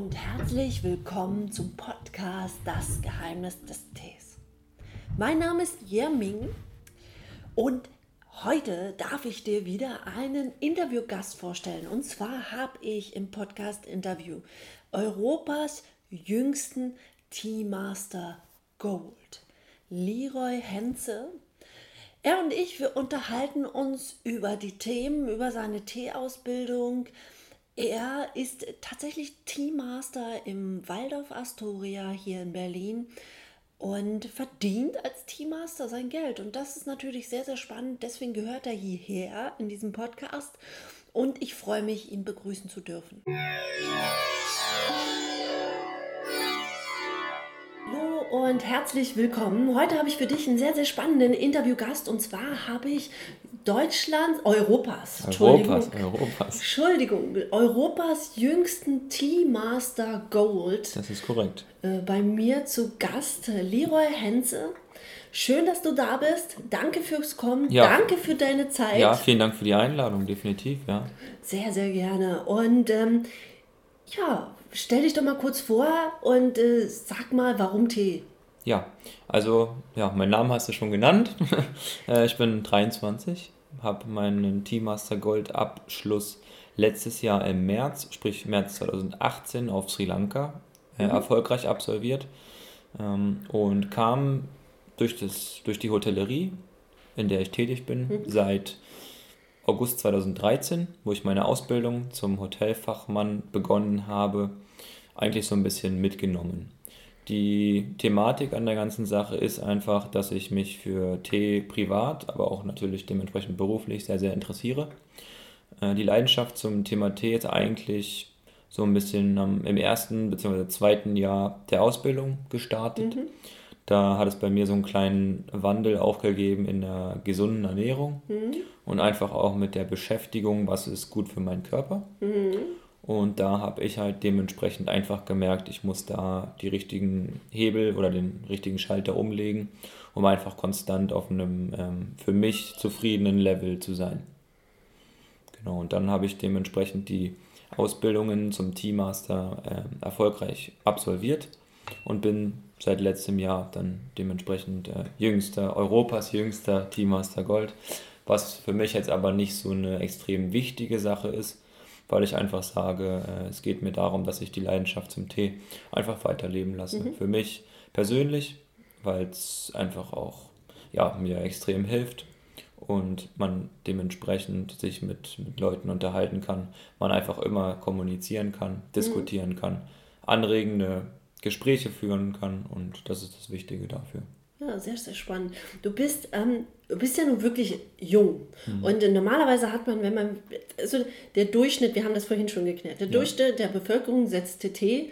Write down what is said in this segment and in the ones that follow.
und herzlich willkommen zum Podcast Das Geheimnis des Tees. Mein Name ist Yerming und heute darf ich dir wieder einen Interviewgast vorstellen. Und zwar habe ich im Podcast-Interview Europas jüngsten Teamaster Gold, Leroy Henze. Er und ich, wir unterhalten uns über die Themen, über seine Teeausbildung, er ist tatsächlich Teammaster im Waldorf Astoria hier in Berlin und verdient als Teammaster sein Geld. Und das ist natürlich sehr, sehr spannend. Deswegen gehört er hierher in diesem Podcast. Und ich freue mich, ihn begrüßen zu dürfen. Und herzlich willkommen. Heute habe ich für dich einen sehr, sehr spannenden Interviewgast. Und zwar habe ich Deutschlands, Europas, Europas, Europas. Entschuldigung, Europas jüngsten Teamaster Gold. Das ist korrekt. Äh, bei mir zu Gast Leroy Henze. Schön, dass du da bist. Danke fürs Kommen. Ja. Danke für deine Zeit. Ja, vielen Dank für die Einladung, definitiv, ja. Sehr, sehr gerne. Und ähm, ja, stell dich doch mal kurz vor und äh, sag mal, warum Tee? Ja, also, ja, mein Name hast du schon genannt. Äh, ich bin 23, habe meinen Teammaster Gold Abschluss letztes Jahr im März, sprich März 2018 auf Sri Lanka äh, mhm. erfolgreich absolviert ähm, und kam durch, das, durch die Hotellerie, in der ich tätig bin, mhm. seit August 2013, wo ich meine Ausbildung zum Hotelfachmann begonnen habe, eigentlich so ein bisschen mitgenommen. Die Thematik an der ganzen Sache ist einfach, dass ich mich für Tee privat, aber auch natürlich dementsprechend beruflich sehr, sehr interessiere. Äh, die Leidenschaft zum Thema Tee ist eigentlich so ein bisschen im ersten bzw. zweiten Jahr der Ausbildung gestartet. Mhm. Da hat es bei mir so einen kleinen Wandel auch gegeben in der gesunden Ernährung mhm. und einfach auch mit der Beschäftigung, was ist gut für meinen Körper. Mhm. Und da habe ich halt dementsprechend einfach gemerkt, ich muss da die richtigen Hebel oder den richtigen Schalter umlegen, um einfach konstant auf einem ähm, für mich zufriedenen Level zu sein. Genau, und dann habe ich dementsprechend die Ausbildungen zum Teammaster äh, erfolgreich absolviert und bin seit letztem Jahr dann dementsprechend äh, jüngster, Europas jüngster Teammaster Gold, was für mich jetzt aber nicht so eine extrem wichtige Sache ist, weil ich einfach sage, äh, es geht mir darum, dass ich die Leidenschaft zum Tee einfach weiterleben lasse. Mhm. Für mich persönlich, weil es einfach auch ja, mir extrem hilft und man dementsprechend sich mit, mit Leuten unterhalten kann, man einfach immer kommunizieren kann, diskutieren mhm. kann, anregende Gespräche führen kann und das ist das Wichtige dafür. Ja, sehr, sehr spannend. Du bist, ähm, du bist ja nun wirklich jung. Mhm. Und äh, normalerweise hat man, wenn man, also der Durchschnitt, wir haben das vorhin schon geklärt, der ja. Durchschnitt der Bevölkerung setzt TT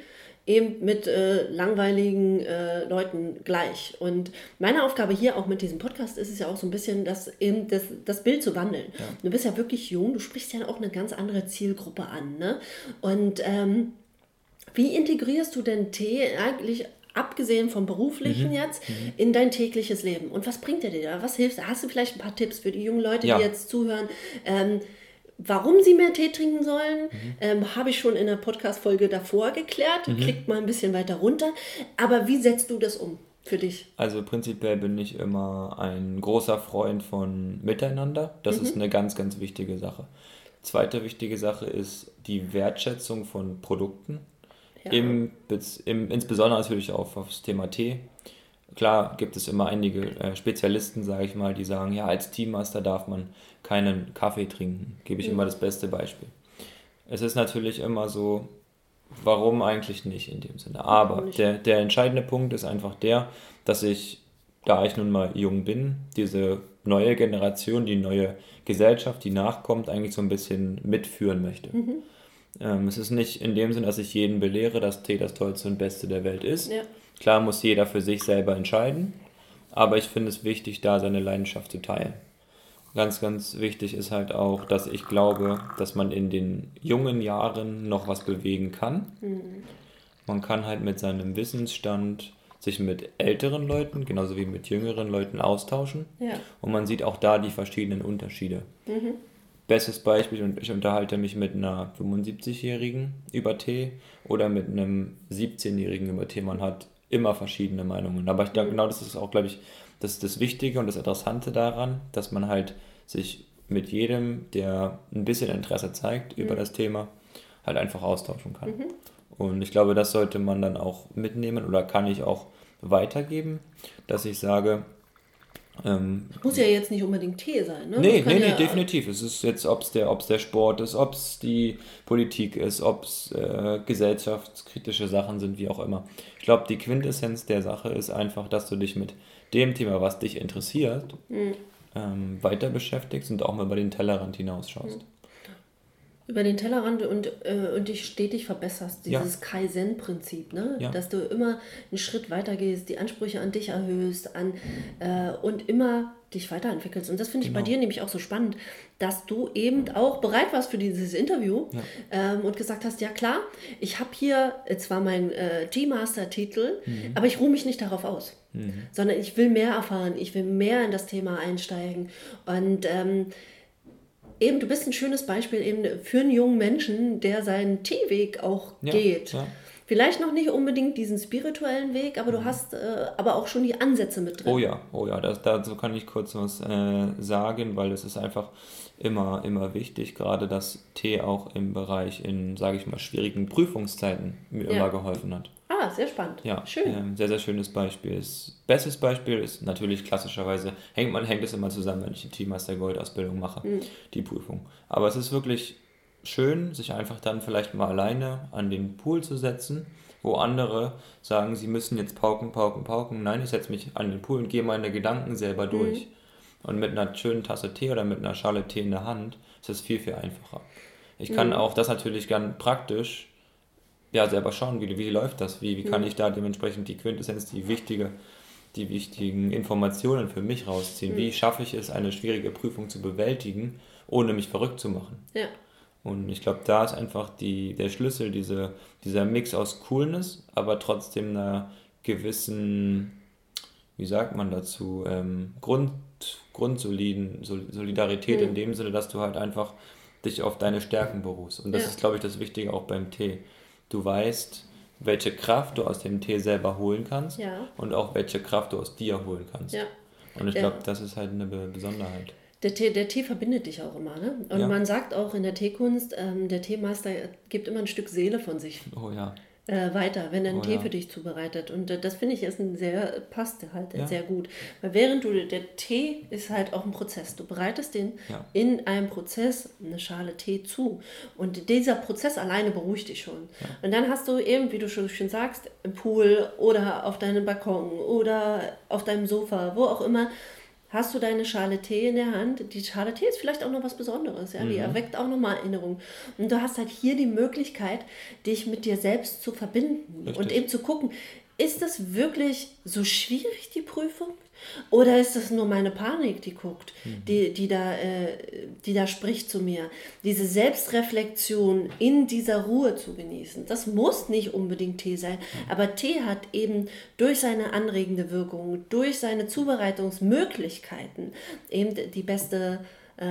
eben mit äh, langweiligen äh, Leuten gleich. Und meine Aufgabe hier auch mit diesem Podcast ist es ja auch so ein bisschen, das, eben das, das Bild zu wandeln. Ja. Du bist ja wirklich jung, du sprichst ja auch eine ganz andere Zielgruppe an. Ne? Und ähm, wie integrierst du denn Tee eigentlich abgesehen vom beruflichen mhm. jetzt, mhm. in dein tägliches Leben. Und was bringt er dir da? Was hilft? Hast du vielleicht ein paar Tipps für die jungen Leute, ja. die jetzt zuhören? Ähm, warum sie mehr Tee trinken sollen, mhm. ähm, habe ich schon in der Podcast-Folge davor geklärt. Mhm. Klickt mal ein bisschen weiter runter. Aber wie setzt du das um? Für dich? Also prinzipiell bin ich immer ein großer Freund von Miteinander. Das ist mhm. eine ganz, ganz wichtige Sache. Zweite wichtige Sache ist die Wertschätzung von Produkten. Ja. Im, im, insbesondere natürlich auch aufs Thema Tee. Klar gibt es immer einige äh, Spezialisten, sage ich mal, die sagen, ja, als Teammaster darf man keinen Kaffee trinken. Gebe ich mhm. immer das beste Beispiel. Es ist natürlich immer so, warum eigentlich nicht in dem Sinne. Aber der, der entscheidende Punkt ist einfach der, dass ich, da ich nun mal jung bin, diese neue Generation, die neue Gesellschaft, die nachkommt, eigentlich so ein bisschen mitführen möchte. Mhm. Ähm, es ist nicht in dem Sinn, dass ich jeden belehre, dass Tee das Tollste und Beste der Welt ist. Ja. Klar muss jeder für sich selber entscheiden, aber ich finde es wichtig, da seine Leidenschaft zu teilen. Ganz, ganz wichtig ist halt auch, dass ich glaube, dass man in den jungen Jahren noch was bewegen kann. Mhm. Man kann halt mit seinem Wissensstand sich mit älteren Leuten, genauso wie mit jüngeren Leuten austauschen. Ja. Und man sieht auch da die verschiedenen Unterschiede. Mhm. Bestes Beispiel, und ich unterhalte mich mit einer 75-Jährigen über Tee oder mit einem 17-Jährigen über Tee. Man hat immer verschiedene Meinungen. Aber ich glaube, mhm. genau das ist auch, glaube ich, das, ist das Wichtige und das Interessante daran, dass man halt sich mit jedem, der ein bisschen Interesse zeigt mhm. über das Thema, halt einfach austauschen kann. Mhm. Und ich glaube, das sollte man dann auch mitnehmen oder kann ich auch weitergeben, dass ich sage, ähm, muss ja jetzt nicht unbedingt Tee sein, ne? Nee, nee, nee, ja definitiv. Es ist jetzt, ob es der, der Sport ist, ob es die Politik ist, ob es äh, gesellschaftskritische Sachen sind, wie auch immer. Ich glaube, die Quintessenz der Sache ist einfach, dass du dich mit dem Thema, was dich interessiert, mhm. ähm, weiter beschäftigst und auch mal über den Tellerrand hinausschaust. Mhm über den Tellerrand und, äh, und dich stetig verbesserst. Dieses ja. Kaizen-Prinzip, ne? Ja. dass du immer einen Schritt weiter gehst, die Ansprüche an dich erhöhst an, äh, und immer dich weiterentwickelst. Und das finde ich genau. bei dir nämlich auch so spannend, dass du eben auch bereit warst für dieses Interview ja. ähm, und gesagt hast, ja klar, ich habe hier zwar meinen äh, G-Master-Titel, mhm. aber ich ruhe mich nicht darauf aus, mhm. sondern ich will mehr erfahren, ich will mehr in das Thema einsteigen. Und ähm, eben, du bist ein schönes Beispiel eben für einen jungen Menschen, der seinen Teeweg auch ja, geht. Ja. Vielleicht noch nicht unbedingt diesen spirituellen Weg, aber du mhm. hast äh, aber auch schon die Ansätze mit drin. Oh ja, oh ja, das, dazu kann ich kurz was äh, sagen, weil es ist einfach immer, immer wichtig, gerade dass Tee auch im Bereich in, sage ich mal, schwierigen Prüfungszeiten mir ja. immer geholfen hat. Ah, sehr spannend. Ja, schön. Ähm, sehr, sehr schönes Beispiel. Das bestes Beispiel ist natürlich klassischerweise, hängt man hängt es immer zusammen, wenn ich die Teammaster Gold Ausbildung mache, mhm. die Prüfung. Aber es ist wirklich schön, sich einfach dann vielleicht mal alleine an den Pool zu setzen, wo andere sagen, sie müssen jetzt pauken, pauken, pauken. Nein, ich setze mich an den Pool und gehe meine Gedanken selber mhm. durch. Mhm. Und mit einer schönen Tasse Tee oder mit einer Schale Tee in der Hand ist es viel, viel einfacher. Ich kann mhm. auch das natürlich ganz praktisch ja, selber schauen, wie, wie läuft das, wie, wie kann mhm. ich da dementsprechend die Quintessenz, die wichtige, die wichtigen Informationen für mich rausziehen. Mhm. Wie schaffe ich es, eine schwierige Prüfung zu bewältigen, ohne mich verrückt zu machen. Ja. Und ich glaube, da ist einfach die, der Schlüssel, diese, dieser Mix aus Coolness, aber trotzdem einer gewissen, wie sagt man dazu, ähm, Grund, grundsoliden Solidarität mhm. in dem Sinne, dass du halt einfach dich auf deine Stärken beruhst. Und das ja. ist, glaube ich, das Wichtige auch beim Tee du weißt, welche Kraft du aus dem Tee selber holen kannst ja. und auch welche Kraft du aus dir holen kannst. Ja. Und ich glaube, das ist halt eine Besonderheit. Der Tee, der Tee verbindet dich auch immer. Ne? Und man sagt auch in der Teekunst, ähm, der Teemeister gibt immer ein Stück Seele von sich. Oh ja äh, weiter, wenn er einen oh, Tee ja. für dich zubereitet. Und äh, das finde ich ist ein sehr, passt halt ja. sehr gut. Weil während du, der Tee ist halt auch ein Prozess. Du bereitest den ja. in einem Prozess eine Schale Tee zu. Und dieser Prozess alleine beruhigt dich schon. Und dann hast du eben, wie du schon schön sagst, im Pool oder auf deinem Balkon oder auf deinem Sofa, wo auch immer, hast du deine Schale Tee in der Hand. Die Schale Tee ist vielleicht auch noch was Besonderes, ja, mhm. die erweckt auch nochmal Erinnerungen. Und du hast halt hier die Möglichkeit, dich mit dir selbst zu verbinden Richtig. und eben zu gucken, ist das wirklich so schwierig, die Prüfung? Oder ist das nur meine Panik, die guckt, mhm. die, die, da, äh, die da spricht zu mir? Diese Selbstreflexion in dieser Ruhe zu genießen. Das muss nicht unbedingt Tee sein, mhm. aber Tee hat eben durch seine anregende Wirkung, durch seine Zubereitungsmöglichkeiten eben die beste äh,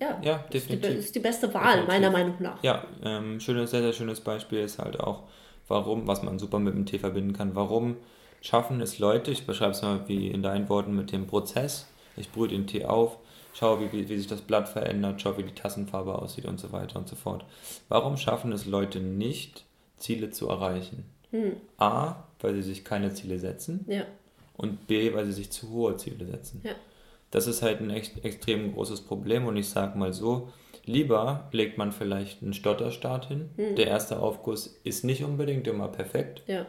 ja, ja, definitiv. Ist die, ist die beste Wahl, definitiv. meiner Meinung nach. Ja, ähm, schönes, sehr, sehr schönes Beispiel ist halt auch, warum, was man super mit dem Tee verbinden kann, warum schaffen es Leute, ich beschreibe es mal wie in deinen Worten mit dem Prozess, ich brühe den Tee auf, schaue, wie, wie, wie sich das Blatt verändert, schaue, wie die Tassenfarbe aussieht und so weiter und so fort. Warum schaffen es Leute nicht, Ziele zu erreichen? Hm. A, weil sie sich keine Ziele setzen ja. und B, weil sie sich zu hohe Ziele setzen. Ja. Das ist halt ein echt, extrem großes Problem und ich sage mal so, lieber legt man vielleicht einen Stotterstart hin. Hm. Der erste Aufguss ist nicht unbedingt immer perfekt. Ja.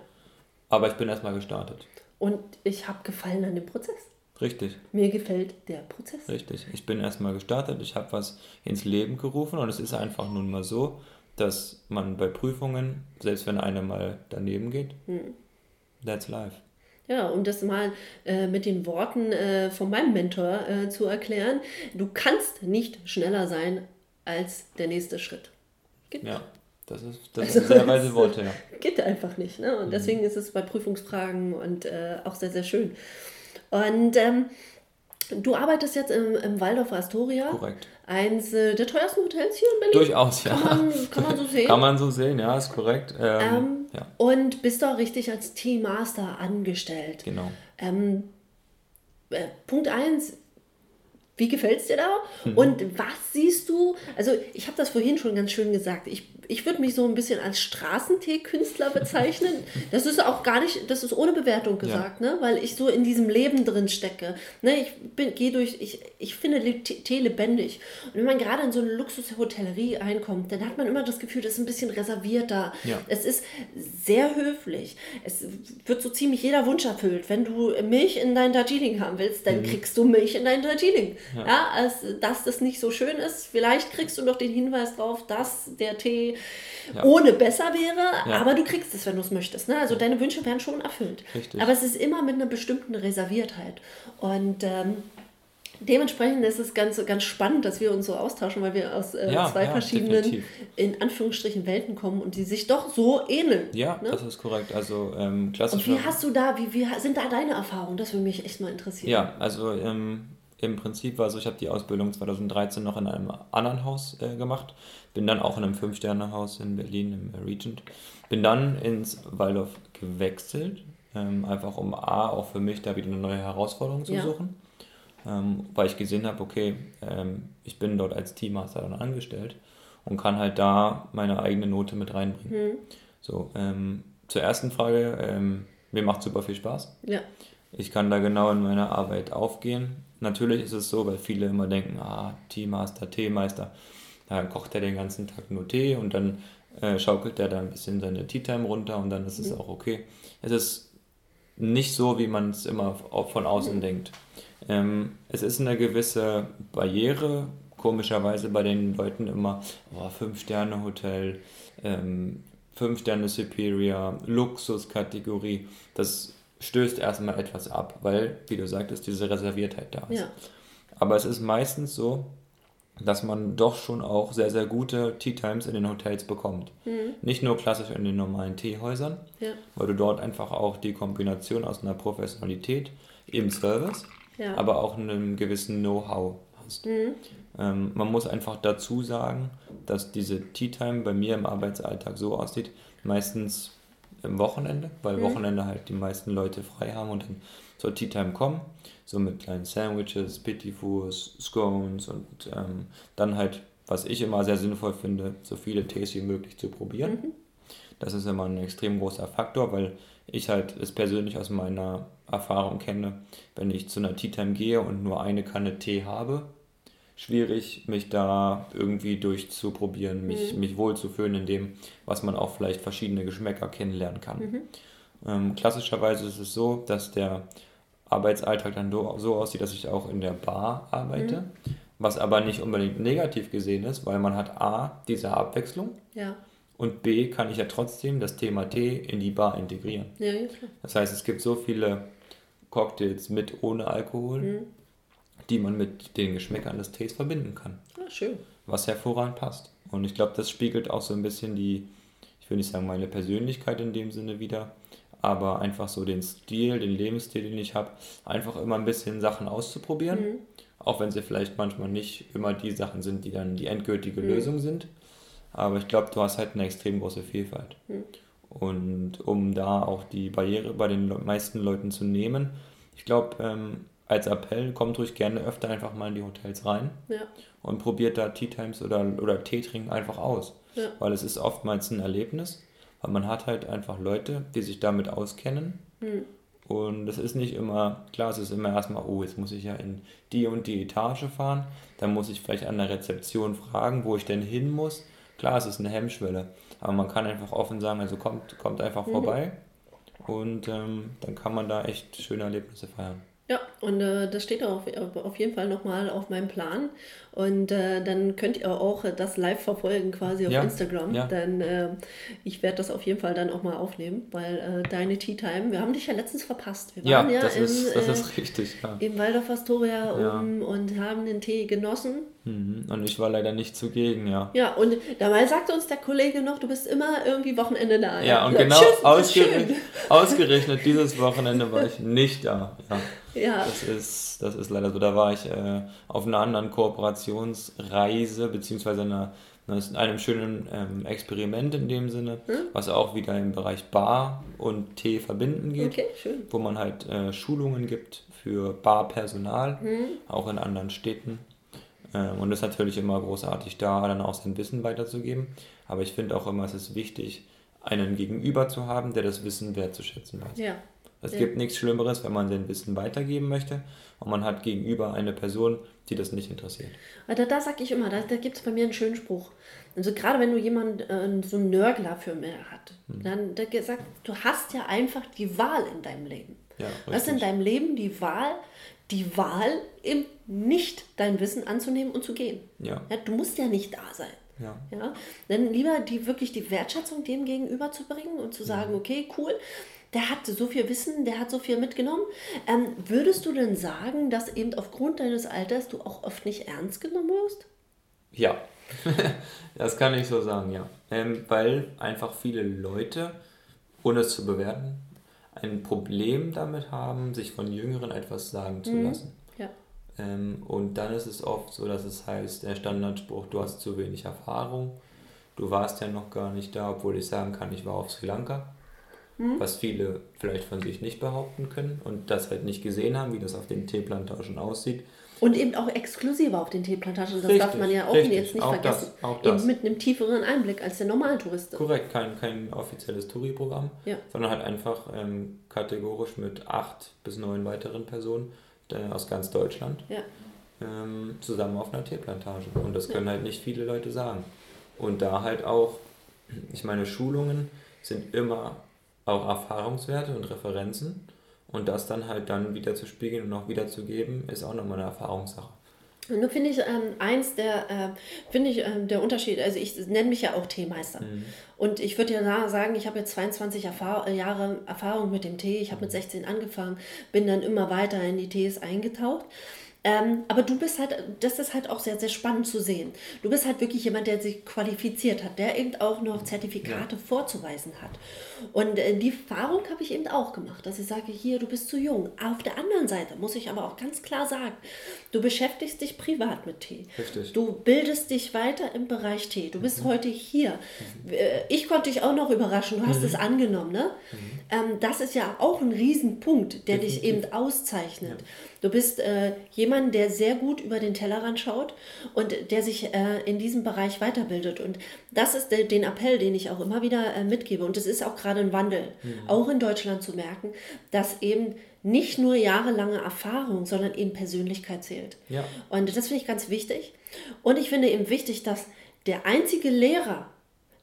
Aber ich bin erstmal gestartet. Und ich habe Gefallen an dem Prozess. Richtig. Mir gefällt der Prozess. Richtig. Ich bin erstmal gestartet, ich habe was ins Leben gerufen und es ist einfach nun mal so, dass man bei Prüfungen, selbst wenn einer mal daneben geht, hm. that's life. Ja, um das mal äh, mit den Worten äh, von meinem Mentor äh, zu erklären, du kannst nicht schneller sein als der nächste Schritt. Gibt ja. Das, ist, das also, sind sehr weise Worte, ja. Geht einfach nicht. Ne? Und mhm. deswegen ist es bei Prüfungsfragen und äh, auch sehr, sehr schön. Und ähm, Du arbeitest jetzt im, im Waldorf Astoria. Korrekt. Eins äh, der teuersten Hotels hier in Berlin. Durchaus, ja. Kann man, kann man so sehen. kann man so sehen, ja, ist korrekt. Ähm, ähm, ja. Und bist auch richtig als Teammaster angestellt. Genau. Ähm, äh, Punkt 1, wie gefällt es dir da? Mhm. Und was siehst du? Also, ich habe das vorhin schon ganz schön gesagt. Ich, ich würde mich so ein bisschen als Straßentee-Künstler bezeichnen. Das ist auch gar nicht, das ist ohne Bewertung gesagt, ja. ne? weil ich so in diesem Leben drin stecke. Ne? Ich gehe durch, ich, ich finde Tee lebendig. Und wenn man gerade in so eine Luxushotellerie einkommt, dann hat man immer das Gefühl, das ist ein bisschen reservierter. Ja. Es ist sehr höflich. Es wird so ziemlich jeder Wunsch erfüllt. Wenn du Milch in dein Darjeeling haben willst, dann mhm. kriegst du Milch in dein Darjeeling. Ja. ja also, dass das nicht so schön ist. Vielleicht kriegst du noch den Hinweis darauf, dass der Tee ja. ohne besser wäre, ja. aber du kriegst es, wenn du es möchtest. Ne? Also deine Wünsche werden schon erfüllt. Richtig. Aber es ist immer mit einer bestimmten Reserviertheit. Und ähm, dementsprechend ist es ganz, ganz spannend, dass wir uns so austauschen, weil wir aus äh, ja, zwei verschiedenen, definitiv. in Anführungsstrichen, Welten kommen und die sich doch so ähneln. Ja, ne? das ist korrekt. Also ähm, klassisch. Und wie hast du da, wie, wie sind da deine Erfahrungen? Das würde mich echt mal interessieren. Ja, also ähm, im Prinzip war so, ich habe die Ausbildung 2013 noch in einem anderen Haus äh, gemacht, bin dann auch in einem Fünf-Sterne-Haus in Berlin, im Regent, bin dann ins Waldorf gewechselt, ähm, einfach um A, auch für mich da wieder eine neue Herausforderung zu ja. suchen, ähm, weil ich gesehen habe, okay, ähm, ich bin dort als Teammaster dann angestellt und kann halt da meine eigene Note mit reinbringen. Mhm. So, ähm, zur ersten Frage, ähm, mir macht super viel Spaß. Ja. Ich kann da genau in meiner Arbeit aufgehen Natürlich ist es so, weil viele immer denken, ah, Teemaster, Teemeister, da kocht er den ganzen Tag nur Tee und dann äh, schaukelt er da ein bisschen seine Tea Time runter und dann ist es mhm. auch okay. Es ist nicht so, wie man es immer von außen mhm. denkt. Ähm, es ist eine gewisse Barriere, komischerweise bei den Leuten immer, oh, Fünf-Sterne-Hotel, ähm, Fünf-Sterne Superior, Luxuskategorie. Das stößt erstmal etwas ab, weil, wie du sagtest, diese Reserviertheit da ist. Ja. Aber es ist meistens so, dass man doch schon auch sehr, sehr gute Tea Times in den Hotels bekommt. Mhm. Nicht nur klassisch in den normalen Teehäusern, ja. weil du dort einfach auch die Kombination aus einer Professionalität im Service, ja. aber auch einem gewissen Know-how hast. Mhm. Ähm, man muss einfach dazu sagen, dass diese Tea Time bei mir im Arbeitsalltag so aussieht, meistens im Wochenende, weil mhm. Wochenende halt die meisten Leute frei haben und dann zur Tea Time kommen, so mit kleinen Sandwiches, Petit-Fours, Scones und ähm, dann halt, was ich immer sehr sinnvoll finde, so viele Tees wie möglich zu probieren. Mhm. Das ist immer ein extrem großer Faktor, weil ich halt es persönlich aus meiner Erfahrung kenne, wenn ich zu einer Tea Time gehe und nur eine Kanne Tee habe, schwierig, mich da irgendwie durchzuprobieren, mich, mhm. mich wohlzufühlen in dem, was man auch vielleicht verschiedene Geschmäcker kennenlernen kann. Mhm. Ähm, klassischerweise ist es so, dass der Arbeitsalltag dann so aussieht, dass ich auch in der Bar arbeite, mhm. was aber nicht unbedingt negativ gesehen ist, weil man hat A, diese Abwechslung ja. und B, kann ich ja trotzdem das Thema Tee in die Bar integrieren. Ja, das heißt, es gibt so viele Cocktails mit ohne Alkohol, mhm die man mit den Geschmäckern des Tees verbinden kann. Ah, schön. Was hervorragend passt. Und ich glaube, das spiegelt auch so ein bisschen die, ich will nicht sagen meine Persönlichkeit in dem Sinne wieder, aber einfach so den Stil, den Lebensstil, den ich habe, einfach immer ein bisschen Sachen auszuprobieren. Mhm. Auch wenn sie vielleicht manchmal nicht immer die Sachen sind, die dann die endgültige mhm. Lösung sind. Aber ich glaube, du hast halt eine extrem große Vielfalt. Mhm. Und um da auch die Barriere bei den meisten Leuten zu nehmen, ich glaube, ähm, als Appell, kommt ruhig gerne öfter einfach mal in die Hotels rein ja. und probiert da Tea Times oder, oder Tee trinken einfach aus. Ja. Weil es ist oftmals ein Erlebnis, weil man hat halt einfach Leute, die sich damit auskennen. Mhm. Und es ist nicht immer, klar, es ist immer erstmal, oh, jetzt muss ich ja in die und die Etage fahren. Dann muss ich vielleicht an der Rezeption fragen, wo ich denn hin muss. Klar, es ist eine Hemmschwelle. Aber man kann einfach offen sagen, also kommt, kommt einfach mhm. vorbei. Und ähm, dann kann man da echt schöne Erlebnisse feiern. Ja, und äh, das steht auf, auf jeden Fall nochmal auf meinem Plan. Und äh, dann könnt ihr auch das live verfolgen quasi auf ja, Instagram. Ja. Denn äh, ich werde das auf jeden Fall dann auch mal aufnehmen, weil äh, deine Tea Time, wir haben dich ja letztens verpasst. Wir waren ja, das, im, ist, das ist äh, richtig. Ja. Im Waldorf Astoria um, und haben den Tee genossen. Mhm. Und ich war leider nicht zugegen, ja. Ja, und dabei sagte uns der Kollege noch, du bist immer irgendwie Wochenende da. Ja, und genau ausgerechnet, ausgerechnet dieses Wochenende war ich nicht da. Ja. Ja. Das, ist, das ist leider so. Da war ich äh, auf einer anderen Kooperationsreise, beziehungsweise einer, einem schönen ähm, Experiment in dem Sinne, hm? was auch wieder im Bereich Bar und Tee verbinden geht. Okay. Wo man halt äh, Schulungen gibt für Barpersonal, hm? auch in anderen Städten. Ähm, und es ist natürlich immer großartig, da dann auch sein Wissen weiterzugeben. Aber ich finde auch immer, es ist wichtig, einen Gegenüber zu haben, der das Wissen wertzuschätzen weiß. Ja. Es ja. gibt nichts Schlimmeres, wenn man sein Wissen weitergeben möchte und man hat gegenüber eine Person, die das nicht interessiert. Da, da sage ich immer, da, da gibt es bei mir einen schönen Spruch. Also gerade wenn du jemanden, äh, so einen Nörgler für mich hat, hm. dann der sagt, du hast ja einfach die Wahl in deinem Leben. Ja, du hast in deinem Leben die Wahl, die Wahl, eben nicht dein Wissen anzunehmen und zu gehen. Ja. ja du musst ja nicht da sein. Ja. ja. Dann lieber die wirklich die Wertschätzung dem gegenüber zu bringen und zu sagen, mhm. okay, cool, der hat so viel Wissen, der hat so viel mitgenommen. Ähm, würdest du denn sagen, dass eben aufgrund deines Alters du auch oft nicht ernst genommen wirst? Ja, das kann ich so sagen, ja. Ähm, weil einfach viele Leute, ohne es zu bewerten, ein Problem damit haben, sich von Jüngeren etwas sagen zu mhm. lassen. Ja. Ähm, und dann ist es oft so, dass es heißt, der Standardspruch, du hast zu wenig Erfahrung, du warst ja noch gar nicht da, obwohl ich sagen kann, ich war auf Sri Lanka. Mhm. Was viele vielleicht von sich nicht behaupten können und das halt nicht gesehen haben, wie das auf den Teeplantagen aussieht. Und eben auch exklusiver auf den Teeplantagen. Das richtig, darf man ja auch richtig. jetzt nicht auch vergessen. Das, auch das. Eben mit einem tieferen Einblick als der normale Tourist. Korrekt, kein, kein offizielles Touri-Programm, ja. sondern halt einfach ähm, kategorisch mit acht bis neun weiteren Personen äh, aus ganz Deutschland ja. ähm, zusammen auf einer Teeplantage. Und das können ja. halt nicht viele Leute sagen. Und da halt auch, ich meine, Schulungen sind immer auch Erfahrungswerte und Referenzen. Und das dann halt dann wieder zu spiegeln und auch wiederzugeben, ist auch nochmal eine Erfahrungssache. Nur finde ich ähm, eins der, äh, finde ich ähm, der Unterschied, also ich nenne mich ja auch Teemeister. Mhm. Und ich würde ja sagen, ich habe jetzt 22 Erfahr Jahre Erfahrung mit dem Tee. Ich habe mit 16 angefangen, bin dann immer weiter in die Tees eingetaucht. Ähm, aber du bist halt, das ist halt auch sehr, sehr spannend zu sehen. Du bist halt wirklich jemand, der sich qualifiziert hat, der eben auch noch Zertifikate ja. vorzuweisen hat. Und äh, die Erfahrung habe ich eben auch gemacht, dass ich sage, hier, du bist zu jung. Auf der anderen Seite muss ich aber auch ganz klar sagen, du beschäftigst dich privat mit Tee. Richtig. Du bildest dich weiter im Bereich Tee. Du bist mhm. heute hier. Mhm. Äh, ich konnte dich auch noch überraschen, du hast mhm. es angenommen. Ne? Mhm. Ähm, das ist ja auch ein Riesenpunkt, der Definitiv. dich eben auszeichnet. Ja. Du bist äh, jemand, der sehr gut über den Tellerrand schaut und der sich äh, in diesem Bereich weiterbildet. Und das ist de den Appell, den ich auch immer wieder äh, mitgebe. Und es ist auch gerade ein Wandel, mhm. auch in Deutschland zu merken, dass eben nicht nur jahrelange Erfahrung, sondern eben Persönlichkeit zählt. Ja. Und das finde ich ganz wichtig. Und ich finde eben wichtig, dass der einzige Lehrer,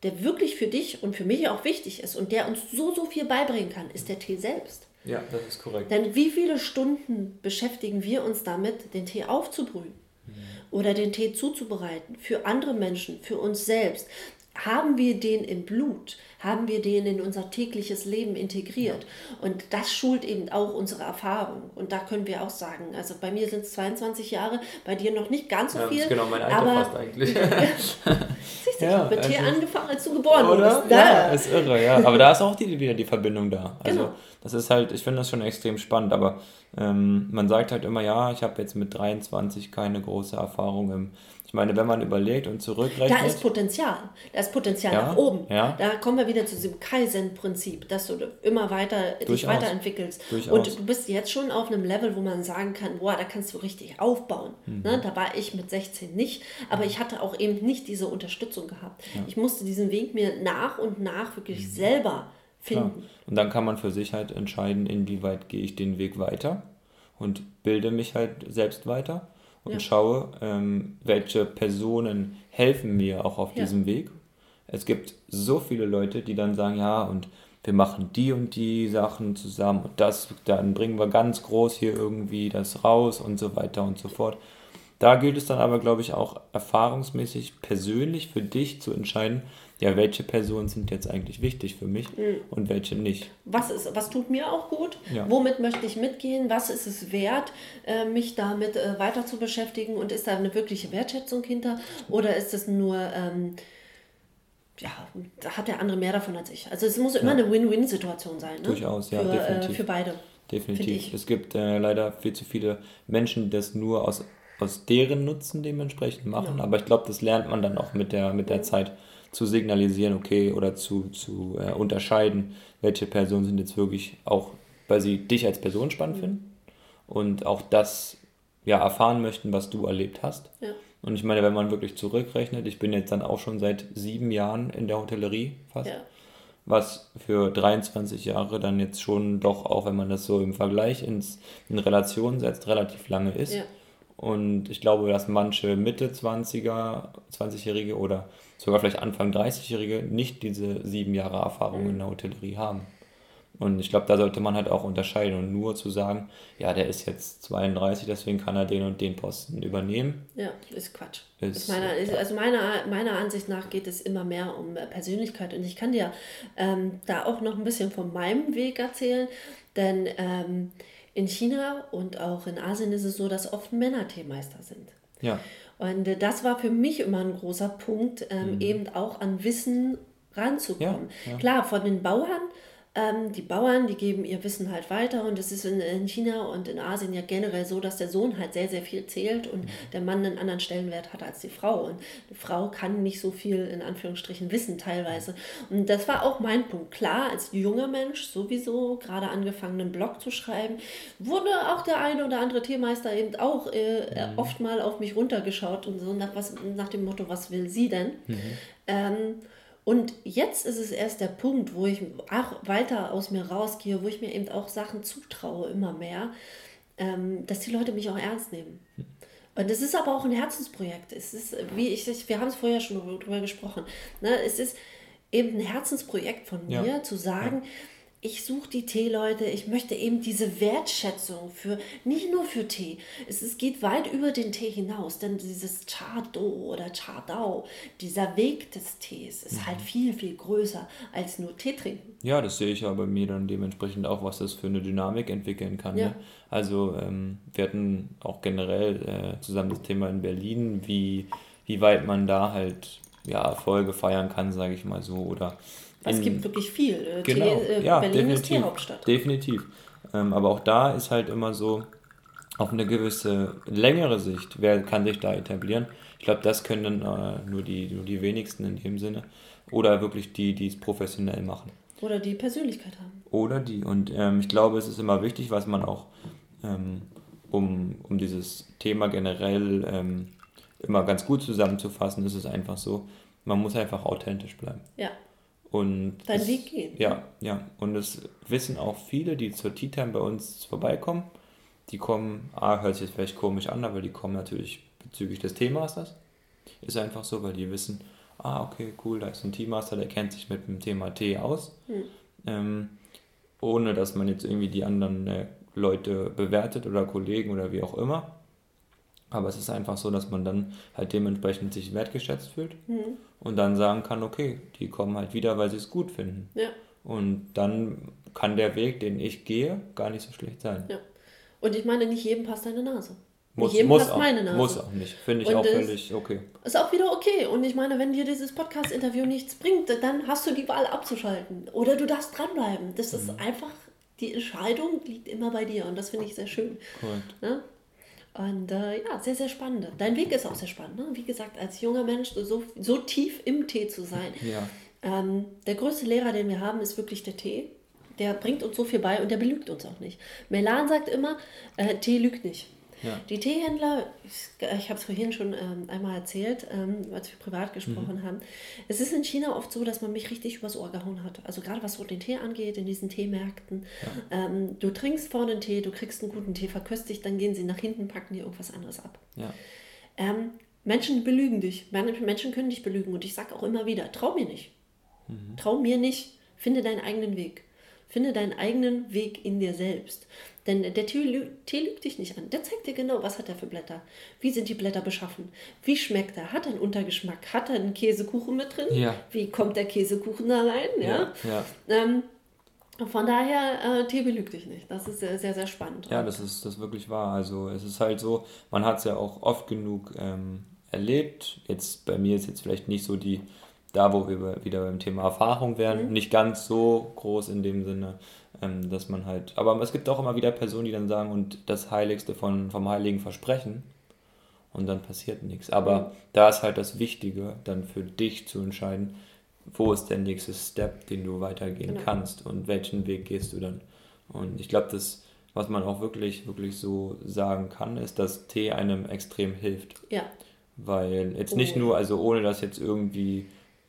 der wirklich für dich und für mich auch wichtig ist und der uns so, so viel beibringen kann, ist der Tee selbst. Ja, das ist korrekt. Denn wie viele Stunden beschäftigen wir uns damit, den Tee aufzubrühen mhm. oder den Tee zuzubereiten für andere Menschen, für uns selbst? Haben wir den im Blut? Haben wir den in unser tägliches Leben integriert? Ja. Und das schult eben auch unsere Erfahrung. Und da können wir auch sagen, also bei mir sind es 22 Jahre, bei dir noch nicht ganz so ja, viel. Das ist genau mein Alter aber, fast eigentlich. Siehst du, ja, ich habe mit Tee also, angefangen, als du geboren oder? wurdest. Ja, ist irre, ja. Aber da ist auch die, wieder die Verbindung da. Also genau. das ist halt, ich finde das schon extrem spannend, aber ähm, man sagt halt immer, ja, ich habe jetzt mit 23 keine große Erfahrung im ich meine, wenn man überlegt und zurückrechnet. Da ist Potenzial. Da ist Potenzial ja, nach oben. Ja. Da kommen wir wieder zu diesem Kaizen-Prinzip, dass du immer weiter Durchaus. dich weiterentwickelst. Durchaus. Und du bist jetzt schon auf einem Level, wo man sagen kann, boah, da kannst du richtig aufbauen. Mhm. Ne? Da war ich mit 16 nicht, aber mhm. ich hatte auch eben nicht diese Unterstützung gehabt. Ja. Ich musste diesen Weg mir nach und nach wirklich mhm. selber finden. Klar. Und dann kann man für sich halt entscheiden, inwieweit gehe ich den Weg weiter und bilde mich halt selbst weiter und ja. schaue, ähm, welche Personen helfen mir auch auf ja. diesem Weg. Es gibt so viele Leute, die dann sagen, ja, und wir machen die und die Sachen zusammen und das, dann bringen wir ganz groß hier irgendwie das raus und so weiter und so fort. Da gilt es dann aber, glaube ich, auch erfahrungsmäßig persönlich für dich zu entscheiden, ja, welche Personen sind jetzt eigentlich wichtig für mich mhm. und welche nicht. Was, ist, was tut mir auch gut? Ja. Womit möchte ich mitgehen? Was ist es wert, äh, mich damit äh, weiter zu beschäftigen? Und ist da eine wirkliche Wertschätzung hinter? Oder ist es nur... Ähm, ja, da hat der andere mehr davon als ich. Also es muss immer ja. eine Win-Win-Situation sein. Ne? Durchaus, ja, für, definitiv. Äh, für beide. Definitiv. Es gibt äh, leider viel zu viele Menschen, die das nur aus, aus deren Nutzen dementsprechend machen. Ja. Aber ich glaube, das lernt man dann auch mit der, mit der Zeit zu signalisieren, okay, oder zu, zu äh, unterscheiden, welche Personen sind jetzt wirklich auch, weil sie dich als Person spannend mhm. finden und auch das ja, erfahren möchten, was du erlebt hast. Ja. Und ich meine, wenn man wirklich zurückrechnet, ich bin jetzt dann auch schon seit sieben Jahren in der Hotellerie fast. Ja. Was für 23 Jahre dann jetzt schon doch, auch wenn man das so im Vergleich ins, in Relation setzt, relativ lange ist. Ja. Und ich glaube, dass manche Mitte 20er, 20-Jährige oder sogar vielleicht Anfang 30-Jährige nicht diese sieben Jahre Erfahrung in der Hotellerie haben. Und ich glaube, da sollte man halt auch unterscheiden und nur zu sagen, ja, der ist jetzt 32, deswegen kann er den und den Posten übernehmen. Ja, ist Quatsch. Ist, meiner, ist, also meiner, meiner Ansicht nach geht es immer mehr um Persönlichkeit. Und ich kann dir ähm, da auch noch ein bisschen von meinem Weg erzählen, denn ähm, in China und auch in Asien ist es so, dass oft Männer Teemeister sind. Ja. Und äh, das war für mich immer ein großer Punkt, ähm, mhm. eben auch an Wissen ranzukommen. Ja, ja. Klar, von den Bauern ähm, die Bauern, die geben ihr Wissen halt weiter und es ist in, in, China und in Asien ja generell so, dass der Sohn halt sehr, sehr viel zählt und mhm. der Mann einen anderen Stellenwert hat als die Frau. Und die Frau kann nicht so viel in Anführungsstrichen wissen teilweise. Und das war auch mein Punkt. Klar, als junger Mensch sowieso, gerade angefangen, einen Blog zu schreiben, wurde auch der eine oder andere Teemeister eben auch äh, mhm. oft mal auf mich runtergeschaut und so nach, was, nach dem Motto, was will sie denn? Mhm. Ähm, und jetzt ist es erst der Punkt, wo ich auch weiter aus mir rausgehe, wo ich mir eben auch Sachen zutraue, immer mehr, ähm, dass die Leute mich auch ernst nehmen. Und es ist aber auch ein Herzensprojekt. Es ist, wie ich, wir haben es vorher schon darüber gesprochen, ne? es ist eben ein Herzensprojekt von mir, ja. zu sagen, ja ich suche die Teeleute, ich möchte eben diese Wertschätzung für, nicht nur für Tee, es, es geht weit über den Tee hinaus, denn dieses Cha Do oder Cha Dao, dieser Weg des Tees ist mhm. halt viel, viel größer als nur Tee trinken. Ja, das sehe ich ja bei mir dann dementsprechend auch, was das für eine Dynamik entwickeln kann. Ja. Ne? Also ähm, wir hatten auch generell äh, zusammen das Thema in Berlin, wie, wie weit man da halt ja, Erfolge feiern kann, sage ich mal so, oder es gibt wirklich viel. Äh, genau, Tee, äh, ja, Berlin definitiv, ist Teehauptstadt. Definitiv. Ähm, aber auch da ist halt immer so, auf eine gewisse längere Sicht, wer kann sich da etablieren? Ich glaube, das können äh, nur, die, nur die wenigsten in dem Sinne. Oder wirklich die, die es professionell machen. Oder die Persönlichkeit haben. Oder die. Und ähm, ich glaube, es ist immer wichtig, was man auch, ähm, um, um dieses Thema generell ähm, immer ganz gut zusammenzufassen, ist es einfach so, man muss einfach authentisch bleiben. Ja. Und Dein das, Weg geht. Ja, ja. Und es wissen auch viele, die zur Tea Time bei uns vorbeikommen. Die kommen, ah, hört sich jetzt vielleicht komisch an, aber die kommen natürlich bezüglich des Teamasters. Ist einfach so, weil die wissen, ah, okay, cool, da ist ein Teammaster, der kennt sich mit dem Thema Tee aus. Hm. Ähm, ohne dass man jetzt irgendwie die anderen äh, Leute bewertet oder Kollegen oder wie auch immer. Aber es ist einfach so, dass man dann halt dementsprechend sich wertgeschätzt fühlt mhm. und dann sagen kann, okay, die kommen halt wieder, weil sie es gut finden. Ja. Und dann kann der Weg, den ich gehe, gar nicht so schlecht sein. Ja. Und ich meine, nicht jedem passt deine Nase. Muss, nicht jedem muss passt auch, meine Nase. Muss auch nicht. Finde ich und auch völlig okay. Ist auch wieder okay. Und ich meine, wenn dir dieses Podcast-Interview nichts bringt, dann hast du die Wahl abzuschalten. Oder du darfst dranbleiben. Das mhm. ist einfach, die Entscheidung liegt immer bei dir. Und das finde ich sehr schön. Korrekt. Ja? Und äh, ja, sehr, sehr spannend. Dein Weg ist auch sehr spannend. Ne? Wie gesagt, als junger Mensch so, so tief im Tee zu sein. Ja. Ähm, der größte Lehrer, den wir haben, ist wirklich der Tee. Der bringt uns so viel bei und der belügt uns auch nicht. Melan sagt immer, äh, Tee lügt nicht. Ja. Die Teehändler, ich, habe es vorhin schon ähm, einmal erzählt, ähm, als wir privat gesprochen mhm. haben. Es ist in China oft so, dass man mich richtig übers Ohr gehauen hat. Also gerade was so den Tee angeht, in diesen Teemärkten. Ja. Ähm, du trinkst vorne einen Tee, du kriegst einen guten Tee verköstigt, dann gehen sie nach hinten, packen dir irgendwas anderes ab. Ja. Ähm, Menschen belügen dich. Menschen können dich belügen. Und ich sage auch immer wieder, trau mir nicht. Mhm. Trau mir nicht. Finde deinen eigenen Weg Finde deinen eigenen Weg in dir selbst. Denn der Tee, lü Tee lügt dich nicht an. Der zeigt dir genau, was hat er für Blätter. Wie sind die Blätter beschaffen? Wie schmeckt er? Hat er einen Untergeschmack? Hat er einen Käsekuchen mit drin? Ja. Wie kommt der Käsekuchen da rein? Ja. ja. Ähm, von daher, äh, Tee belügt dich nicht. Das ist sehr, sehr, sehr spannend. Ja, das ist das ist wirklich wahr. Also es ist halt so, man hat es ja auch oft genug ähm, erlebt. Jetzt bei mir ist jetzt vielleicht nicht so die, da wo wir wieder beim Thema Erfahrung wären, Mhm. nicht ganz so groß in dem Sinne, ähm, dass man halt, aber es gibt auch immer wieder Personen, die dann sagen, und das Heiligste von, vom Heiligen Versprechen und dann passiert nichts. Aber Mhm. da ist halt das Wichtige, dann für dich zu entscheiden, wo ist der nächste Step, den du weitergehen Genau. kannst und welchen Weg gehst du dann. Und ich glaube, das, was man auch wirklich, wirklich so sagen kann, ist, dass Tee einem extrem hilft. Ja, Weil jetzt nicht Oh. nur, also ohne das jetzt irgendwie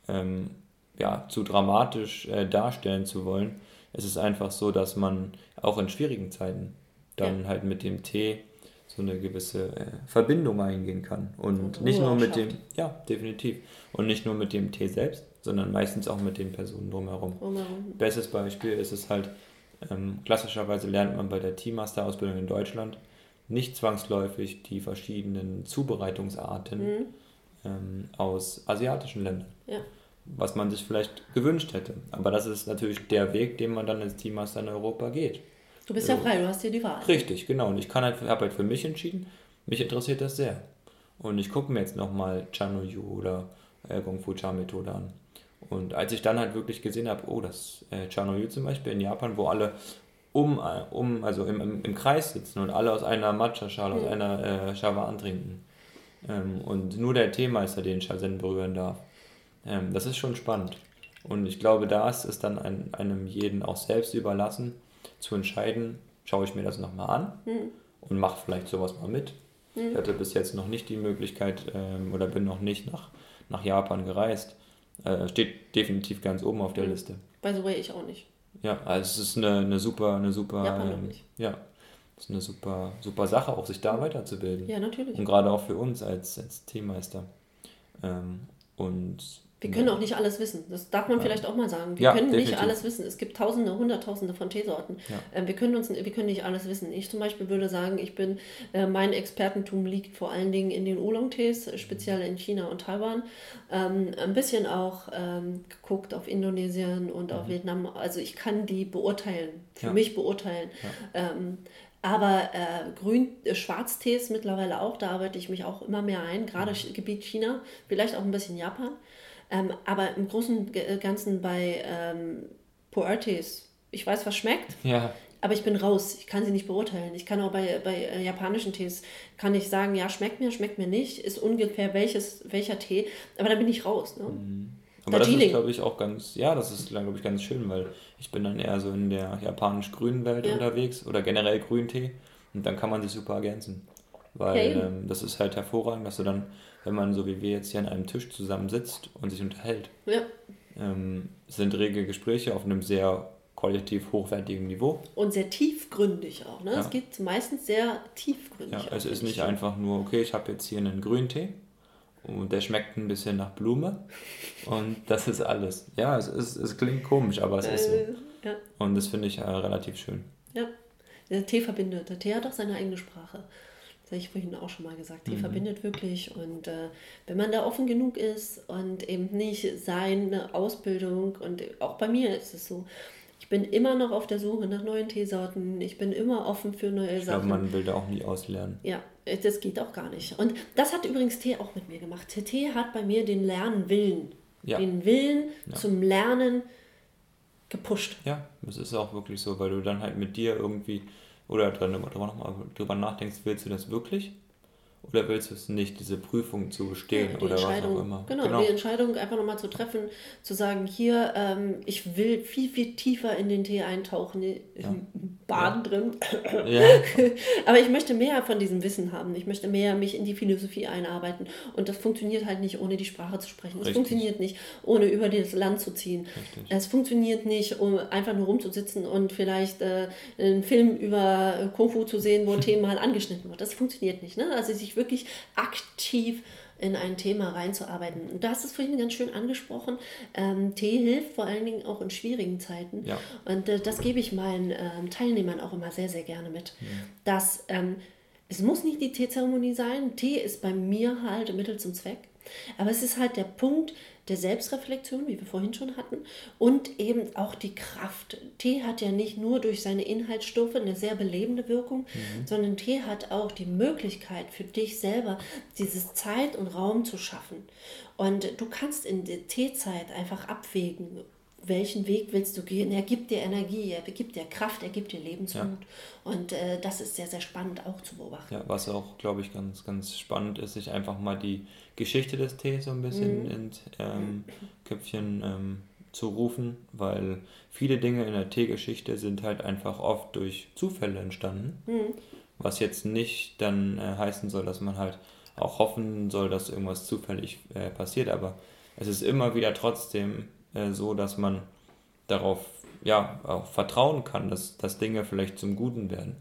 ähm, ja, zu dramatisch äh, darstellen zu wollen, es ist einfach so, dass man auch in schwierigen Zeiten dann halt mit dem Tee so eine gewisse äh, Verbindung eingehen kann. Und Und nicht nur mit dem, ja, definitiv. Und nicht nur mit dem Tee selbst, sondern meistens auch mit den Personen drumherum. drumherum. Bestes Beispiel ist es halt, ähm, klassischerweise lernt man bei der Teammaster-Ausbildung in Deutschland nicht zwangsläufig die verschiedenen Zubereitungsarten Mhm. ähm, aus asiatischen Ländern, Ja. Was man sich vielleicht gewünscht hätte. Aber das ist natürlich der Weg, den man dann als Teammaster in Europa geht. Du bist ja frei, du hast hier die Wahl. Richtig, genau. Und ich kann halt, habe halt für mich entschieden, mich interessiert das sehr. Und ich gucke mir jetzt nochmal Chano Yu oder äh, Kung Fu Cha Methode an. Und als ich dann halt wirklich gesehen habe, oh, das äh, Chano Yu zum Beispiel in Japan, wo alle um, äh, um also im, im, im Kreis sitzen und alle aus einer Matcha-Schale, aus Mhm. einer äh, Shawan trinken. Ähm, und nur der Teemeister den Shazen berühren darf. Ähm, das ist schon spannend. Und ich glaube, da ist es dann ein, einem jeden auch selbst überlassen, zu entscheiden, schaue ich mir das nochmal an Mhm. und mache vielleicht sowas mal mit. Mhm. Ich hatte bis jetzt noch nicht die Möglichkeit ähm, oder bin noch nicht nach, nach Japan gereist. Äh, steht definitiv ganz oben auf der Mhm. Liste. The way, ich auch nicht. Ja, also es ist eine, eine super, eine super, Japan ähm, nicht. ja, es ist eine super, super Sache, auch sich da weiterzubilden. Ja, natürlich. Und gerade auch für uns als, als Teammeister. Ähm, und Wir können auch nicht alles wissen. Das darf man vielleicht auch mal sagen. Wir Ja, können nicht definitiv. alles wissen. Es gibt Tausende, Hunderttausende von Teesorten. Ja. Ähm, wir, können uns, wir können nicht alles wissen. Ich zum Beispiel würde sagen, ich bin, äh, mein Expertentum liegt vor allen Dingen in den Oolong-Tees, äh, speziell in China und Taiwan. Ähm, ein bisschen auch ähm, geguckt auf Indonesien und auf Vietnam. Also ich kann die beurteilen, für Mhm. Mich beurteilen. Ähm, aber äh, Grün, äh, Schwarztees mittlerweile auch, da arbeite ich mich auch immer mehr ein, gerade Mhm. Gebiet China, vielleicht auch ein bisschen Japan. Ähm, aber im Großen und Ge- Ganzen bei ähm, Puertes, ich weiß, was schmeckt, ja, aber ich bin raus. Ich kann sie nicht beurteilen. Ich kann auch bei, bei äh, japanischen Tees, kann ich sagen, ja, schmeckt mir, schmeckt mir nicht, ist ungefähr welches, welcher Tee, aber da bin ich raus. Ne? Aber das ist, Darjeeling. glaube ich, auch ganz, ja, das ist, glaube ich, ganz schön, weil ich bin dann eher so in der japanisch-grünen Welt Ja. unterwegs oder generell Grüntee und dann kann man sich super ergänzen. Ja, Weil eben. ähm, das ist halt hervorragend, dass du dann, wenn man so wie wir jetzt hier an einem Tisch zusammensitzt und sich unterhält, Ja. ähm, sind rege Gespräche auf einem sehr qualitativ hochwertigen Niveau. Und sehr tiefgründig auch. Ne? Ja. Es geht meistens sehr tiefgründig. Ja, es ist finde nicht ich. einfach nur, okay, ich habe jetzt hier einen Grüntee und der schmeckt ein bisschen nach Blume und das ist alles. Ja, es, ist, es klingt komisch, aber es ist so. Äh, ja, Und das finde ich äh, relativ schön. ja. Der Tee verbindet. Der Tee hat auch seine eigene Sprache. Das habe ich vorhin auch schon mal gesagt. Tee Mhm. verbindet wirklich. Und äh, wenn man da offen genug ist und eben nicht seine Ausbildung, und auch bei mir ist es so, ich bin immer noch auf der Suche nach neuen Teesorten. Ich bin immer offen für neue Ich glaube, Sachen. man will da auch nie auslernen. Ja, äh, das geht auch gar nicht. Und das hat übrigens Tee auch mit mir gemacht. Tee hat bei mir den Lernwillen, Ja. den Willen Ja. zum Lernen gepusht. Ja, es ist auch wirklich so, weil du dann halt mit dir irgendwie oder dran, drüber, mal drüber nachdenkst, willst du das wirklich? Oder willst du es nicht, diese Prüfung zu bestehen Ja, oder was auch immer? Genau, die Entscheidung einfach nochmal zu treffen, zu sagen, hier, ähm, ich will viel, viel tiefer in den Tee eintauchen, im Baden drin. Ja, Aber ich möchte mehr von diesem Wissen haben. Ich möchte mehr mich in die Philosophie einarbeiten. Und das funktioniert halt nicht, ohne die Sprache zu sprechen. Es funktioniert nicht, ohne über das Land zu ziehen. Richtig. Es funktioniert nicht, um einfach nur rumzusitzen und vielleicht äh, einen Film über Kung Fu zu sehen, wo ein Thema mal angeschnitten wird. Das funktioniert nicht. Ne? Also sich wirklich aktiv in ein Thema reinzuarbeiten. Und du hast es vorhin ganz schön angesprochen. Ähm, Tee hilft vor allen Dingen auch in schwierigen Zeiten. Ja. Und äh, das gebe ich meinen ähm, Teilnehmern auch immer sehr, sehr gerne mit. Mhm. Dass ähm, es muss nicht die Teezeremonie sein. Tee ist bei mir halt Mittel zum Zweck. Aber es ist halt der Punkt der Selbstreflexion, wie wir vorhin schon hatten, und eben auch die Kraft. Tee hat ja nicht nur durch seine Inhaltsstoffe eine sehr belebende Wirkung, sondern Tee hat auch die Möglichkeit für dich selber, dieses Zeit und Raum zu schaffen. Und du kannst in der Teezeit einfach abwägen, welchen Weg willst du gehen? Er gibt dir Energie, er gibt dir Kraft, er gibt dir Lebensmut. Und äh, das ist sehr, sehr spannend auch zu beobachten. Ja, was auch, glaube ich, ganz, ganz spannend ist, sich einfach mal die Geschichte des Tees so ein bisschen ins ähm, Köpfchen ähm, zu rufen, weil viele Dinge in der Teegeschichte sind halt einfach oft durch Zufälle entstanden, was jetzt nicht dann äh, heißen soll, dass man halt auch hoffen soll, dass irgendwas zufällig äh, passiert, aber es ist immer wieder trotzdem äh, so, dass man darauf ja auch vertrauen kann, dass, dass Dinge vielleicht zum Guten werden.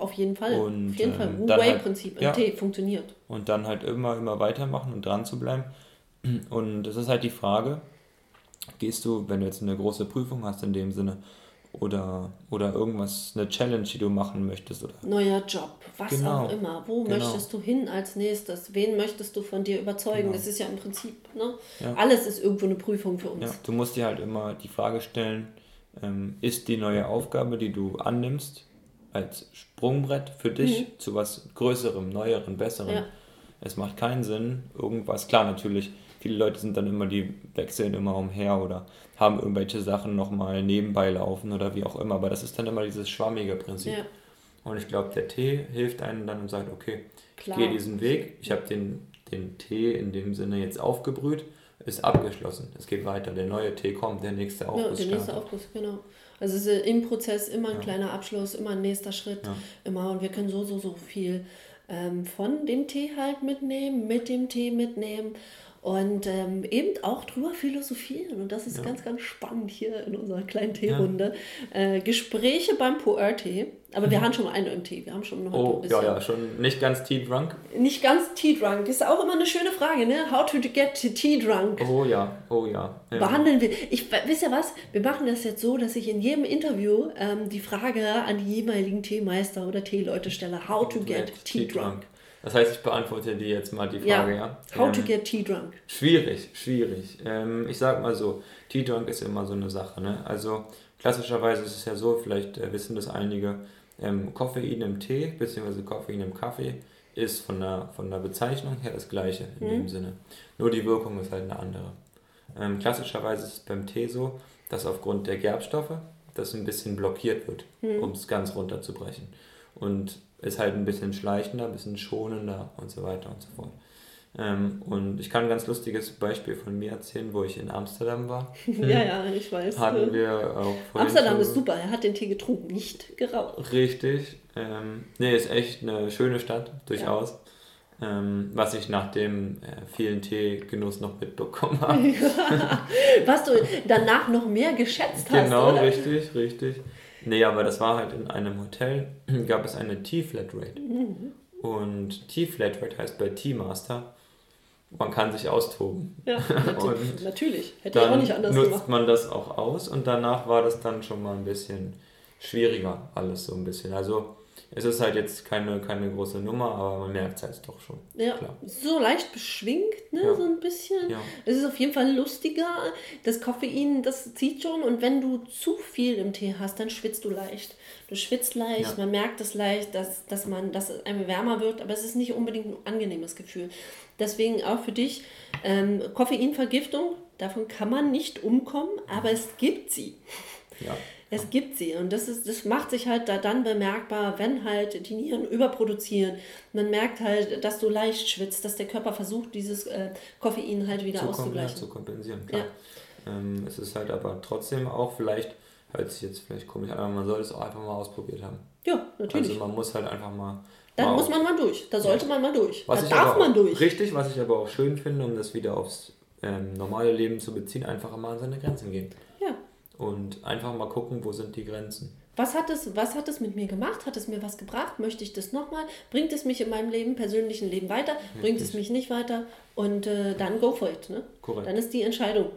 Auf jeden Fall. Und, Auf jeden Fall. dann halt- Wu-Wei-Prinzip im ja. Funktioniert. und dann halt immer, immer weitermachen und dran zu bleiben. Und es ist halt die Frage, gehst du, wenn du jetzt eine große Prüfung hast in dem Sinne, oder, oder irgendwas, eine Challenge, die du machen möchtest, oder Neuer Job, was Genau. auch immer. Wo Genau. möchtest du hin als nächstes? Wen möchtest du von dir überzeugen? Genau. Das ist ja im Prinzip, ne? Ja. Alles ist irgendwo eine Prüfung für uns. ja, du musst dir halt immer die Frage stellen, ähm, ist die neue Aufgabe, die du annimmst, als Sprungbrett für dich zu was Größerem, Neuerem, Besserem. Mhm. Ja. Es macht keinen Sinn, irgendwas, klar natürlich, viele Leute sind dann immer, die wechseln immer umher oder haben irgendwelche Sachen nochmal nebenbei laufen oder wie auch immer, aber das ist dann immer dieses schwammige Prinzip. Ja. Und ich glaube, der Tee hilft einem dann und sagt, okay, Klar. ich gehe diesen Weg, ich habe den, den Tee in dem Sinne jetzt aufgebrüht, ist abgeschlossen. Es geht weiter, der neue Tee kommt, der nächste Ja, Aufguss der nächste. Aufguss, genau. Also es ist im Prozess immer ein Ja. kleiner Abschluss, immer ein nächster Schritt, Ja. immer und wir können so, so, so viel ähm, von dem Tee halt mitnehmen, mit dem Tee mitnehmen und ähm, eben auch drüber philosophieren und das ist Ja. ganz, ganz spannend hier in unserer kleinen Teerunde. Äh, Gespräche beim Puer-Tee, aber wir haben schon mal einen im Tee, wir haben schon noch ein Mhm. Oh, ja, ja, schon nicht ganz tea drunk. Nicht ganz Tea-Drunk, ist auch immer eine schöne Frage, ne? How to get Tea-Drunk? Oh ja, oh ja. ja. behandeln wir. Ich, wisst ihr was? Wir machen das jetzt so, dass ich in jedem Interview ähm, die Frage an die jeweiligen Teemeister oder Teeleute stelle: How to get tea drunk? Das heißt, ich beantworte dir jetzt mal die Frage, ja. How to Ähm, get tea drunk? Schwierig, schwierig. Ähm, ich sag mal so, Tea Drunk ist immer so eine Sache. Ne? Also klassischerweise ist es ja so, vielleicht äh, wissen das einige, ähm, Koffein im Tee bzw. Koffein im Kaffee ist von der, von der Bezeichnung her das gleiche in dem Sinne. Nur die Wirkung ist halt eine andere. Ähm, klassischerweise ist es beim Tee so, dass aufgrund der Gerbstoffe das ein bisschen blockiert wird, um es ganz runterzubrechen. Und ist halt ein bisschen schleichender, ein bisschen schonender und so weiter und so fort. Ähm, und ich kann ein ganz lustiges Beispiel von mir erzählen, wo ich in Amsterdam war. Ja, ja, ich weiß. Hatten wir auch Amsterdam schon- ist super. Er hat den Tee getrunken, nicht geraucht. Richtig. Ähm, nee, ist echt eine schöne Stadt, durchaus. Ähm, was ich nach dem äh, vielen Teegenuss noch mitbekommen habe. Was du danach noch mehr geschätzt hast, genau, oder? richtig, richtig. Nee, aber das war halt in einem Hotel, gab es eine Tea Flatrate. Mhm. Und Tea Flatrate heißt bei Tea Master, man kann sich austoben. Ja, Und natürlich. Hätte ich auch nicht anders nutzt gemacht. man das auch aus und danach war das dann schon mal ein bisschen schwieriger, alles so ein bisschen. Also es ist halt jetzt keine, keine große Nummer, aber man merkt es halt doch schon. Ja, Klar. so leicht beschwingt, ne, Ja. so ein bisschen. Ja. Es ist auf jeden Fall lustiger. Das Koffein, das zieht schon. Und wenn du zu viel im Tee hast, dann schwitzt du leicht. Du schwitzt leicht, Ja. man merkt es leicht, dass, dass, man, dass es einem wärmer wird, aber es ist nicht unbedingt ein angenehmes Gefühl. Deswegen auch für dich ähm, Koffeinvergiftung, davon kann man nicht umkommen, aber es gibt sie. Ja. Es gibt sie und das, ist, das macht sich halt da dann bemerkbar, wenn halt die Nieren überproduzieren. Man merkt halt, dass du leicht schwitzt, dass der Körper versucht, dieses äh, Koffein halt wieder zu, kom ja, auszugleichen. zu kompensieren, klar. Ähm, es ist halt aber trotzdem auch vielleicht, hört sich jetzt vielleicht komisch an, aber man soll es auch einfach mal ausprobiert haben. Ja, natürlich. Also man muss halt einfach mal. Dann muss man mal durch. Da sollte man mal durch. Was da darf man durch. Richtig, was ich aber auch schön finde, um das wieder aufs ähm, normale Leben zu beziehen, einfach mal an seine Grenzen gehen. Und einfach mal gucken, wo sind die Grenzen. Was hat, es, was hat es mit mir gemacht? Hat es mir was gebracht? Möchte ich das nochmal? Bringt es mich in meinem Leben, persönlichen Leben weiter? Richtig. Bringt es mich nicht weiter? Und äh, dann go for it. Ne? Korrekt. Dann ist die Entscheidung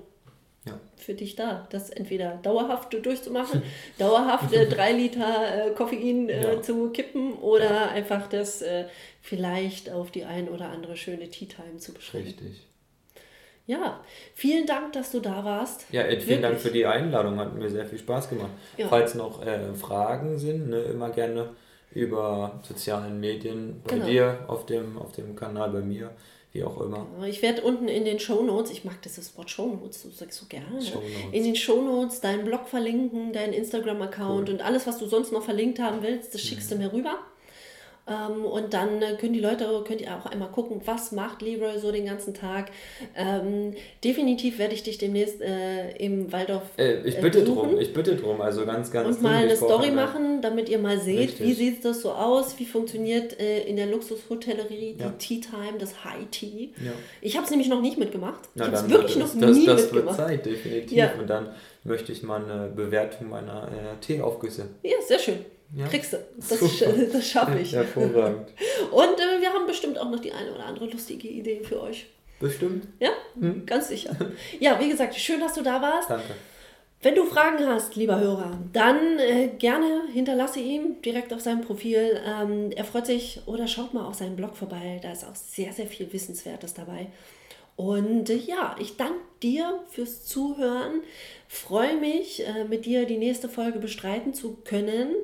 ja. für dich da, das entweder dauerhaft durchzumachen, dauerhaft äh, drei Liter äh, Koffein äh, ja. zu kippen oder ja. einfach das äh, vielleicht auf die ein oder andere schöne Tea Time zu beschränken. Richtig. Ja, vielen Dank, dass du da warst. Ja, Ed, vielen Wirklich. Dank für die Einladung, hat mir sehr viel Spaß gemacht. Ja. Falls noch äh, Fragen sind, ne, immer gerne über sozialen Medien bei genau. dir auf dem, auf dem Kanal, bei mir wie auch immer. Ich werde unten in den Show Notes, ich mag dieses Wort Show Notes, du sagst so gerne, in den Show Notes deinen Blog verlinken, deinen Instagram-Account cool. und alles, was du sonst noch verlinkt haben willst, das schickst mhm. du mir rüber. Ähm, und dann äh, können die Leute, könnt ihr auch einmal gucken, was macht Leroy so den ganzen Tag. Ähm, definitiv werde ich dich demnächst äh, im Waldorf. Äh, ich bitte drum, ich bitte drum, also ganz, ganz. Und mal eine Story machen, damit ihr mal seht, Richtig. wie sieht das so aus, wie funktioniert äh, in der Luxushotellerie die ja. Tea Time, das High Tea. Ja. Ich habe es nämlich noch nicht mitgemacht. Na, ich habe es wirklich noch das, nie das mitgemacht. Das wird Zeit, definitiv. Ja. Und dann möchte ich mal eine Bewertung meiner äh, Teeaufgüsse. Ja, sehr schön. Ja. Kriegst du. Das, das schaffe ich. Hervorragend. Und äh, wir haben bestimmt auch noch die eine oder andere lustige Idee für euch. Bestimmt. Ja, hm? ganz sicher. Ja, wie gesagt, schön, dass du da warst. Danke. Wenn du Fragen hast, lieber Hörer, dann äh, gerne hinterlasse ihm direkt auf seinem Profil. Ähm, er freut sich oder schaut mal auf seinen Blog vorbei. Da ist auch sehr, sehr viel Wissenswertes dabei. Und äh, ja, ich danke dir fürs Zuhören. Freue mich, äh, mit dir die nächste Folge bestreiten zu können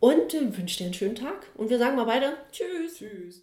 und wünsche dir einen schönen Tag. Und wir sagen mal beide Tschüss. Tschüss.